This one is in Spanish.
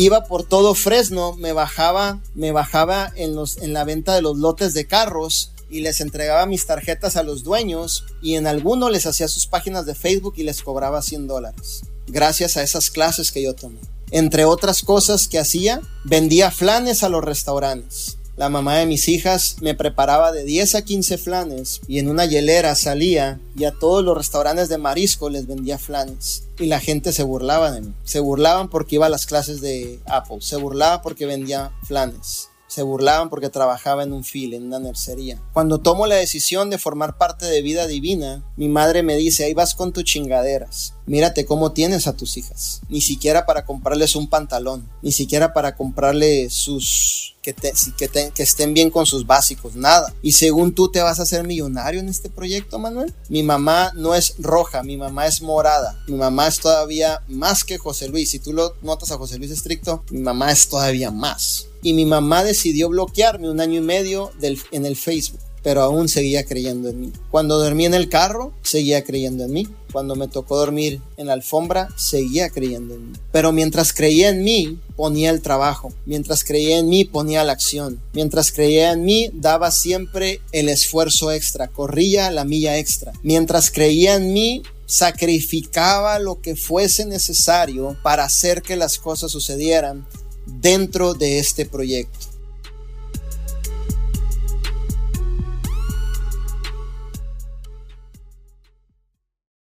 Iba por todo Fresno, me bajaba, me bajaba en, los, en la venta de los lotes de carros y les entregaba mis tarjetas a los dueños y en alguno les hacía sus páginas de Facebook y les cobraba 100 dólares. Gracias a esas clases que yo tomé. Entre otras cosas que hacía, vendía flanes a los restaurantes. La mamá de mis hijas me preparaba de 10 a 15 flanes y en una hielera salía y a todos los restaurantes de marisco les vendía flanes. Y la gente se burlaba de mí. Se burlaban porque iba a las clases de Apple. Se burlaba porque vendía flanes se burlaban porque trabajaba en un fil, en una nercería. Cuando tomo la decisión de formar parte de Vida Divina, mi madre me dice, ahí vas con tus chingaderas. Mírate cómo tienes a tus hijas. Ni siquiera para comprarles un pantalón, ni siquiera para comprarle sus... Que, que, que estén bien con sus básicos, nada. Y según tú te vas a hacer millonario en este proyecto, Manuel. Mi mamá no es roja, mi mamá es morada. Mi mamá es todavía más que José Luis. Si tú lo notas a José Luis estricto, mi mamá es todavía más y mi mamá decidió bloquearme un año y medio en el Facebook, pero aún seguía creyendo en mí. Cuando dormí en el carro, seguía creyendo en mí. Cuando me tocó dormir en la alfombra, seguía creyendo en mí. Pero mientras creía en mí, ponía el trabajo. Mientras creía en mí, ponía la acción. Mientras creía en mí, daba siempre el esfuerzo extra, corría la milla extra. Mientras creía en mí, sacrificaba lo que fuese necesario para hacer que las cosas sucedieran dentro de este proyecto.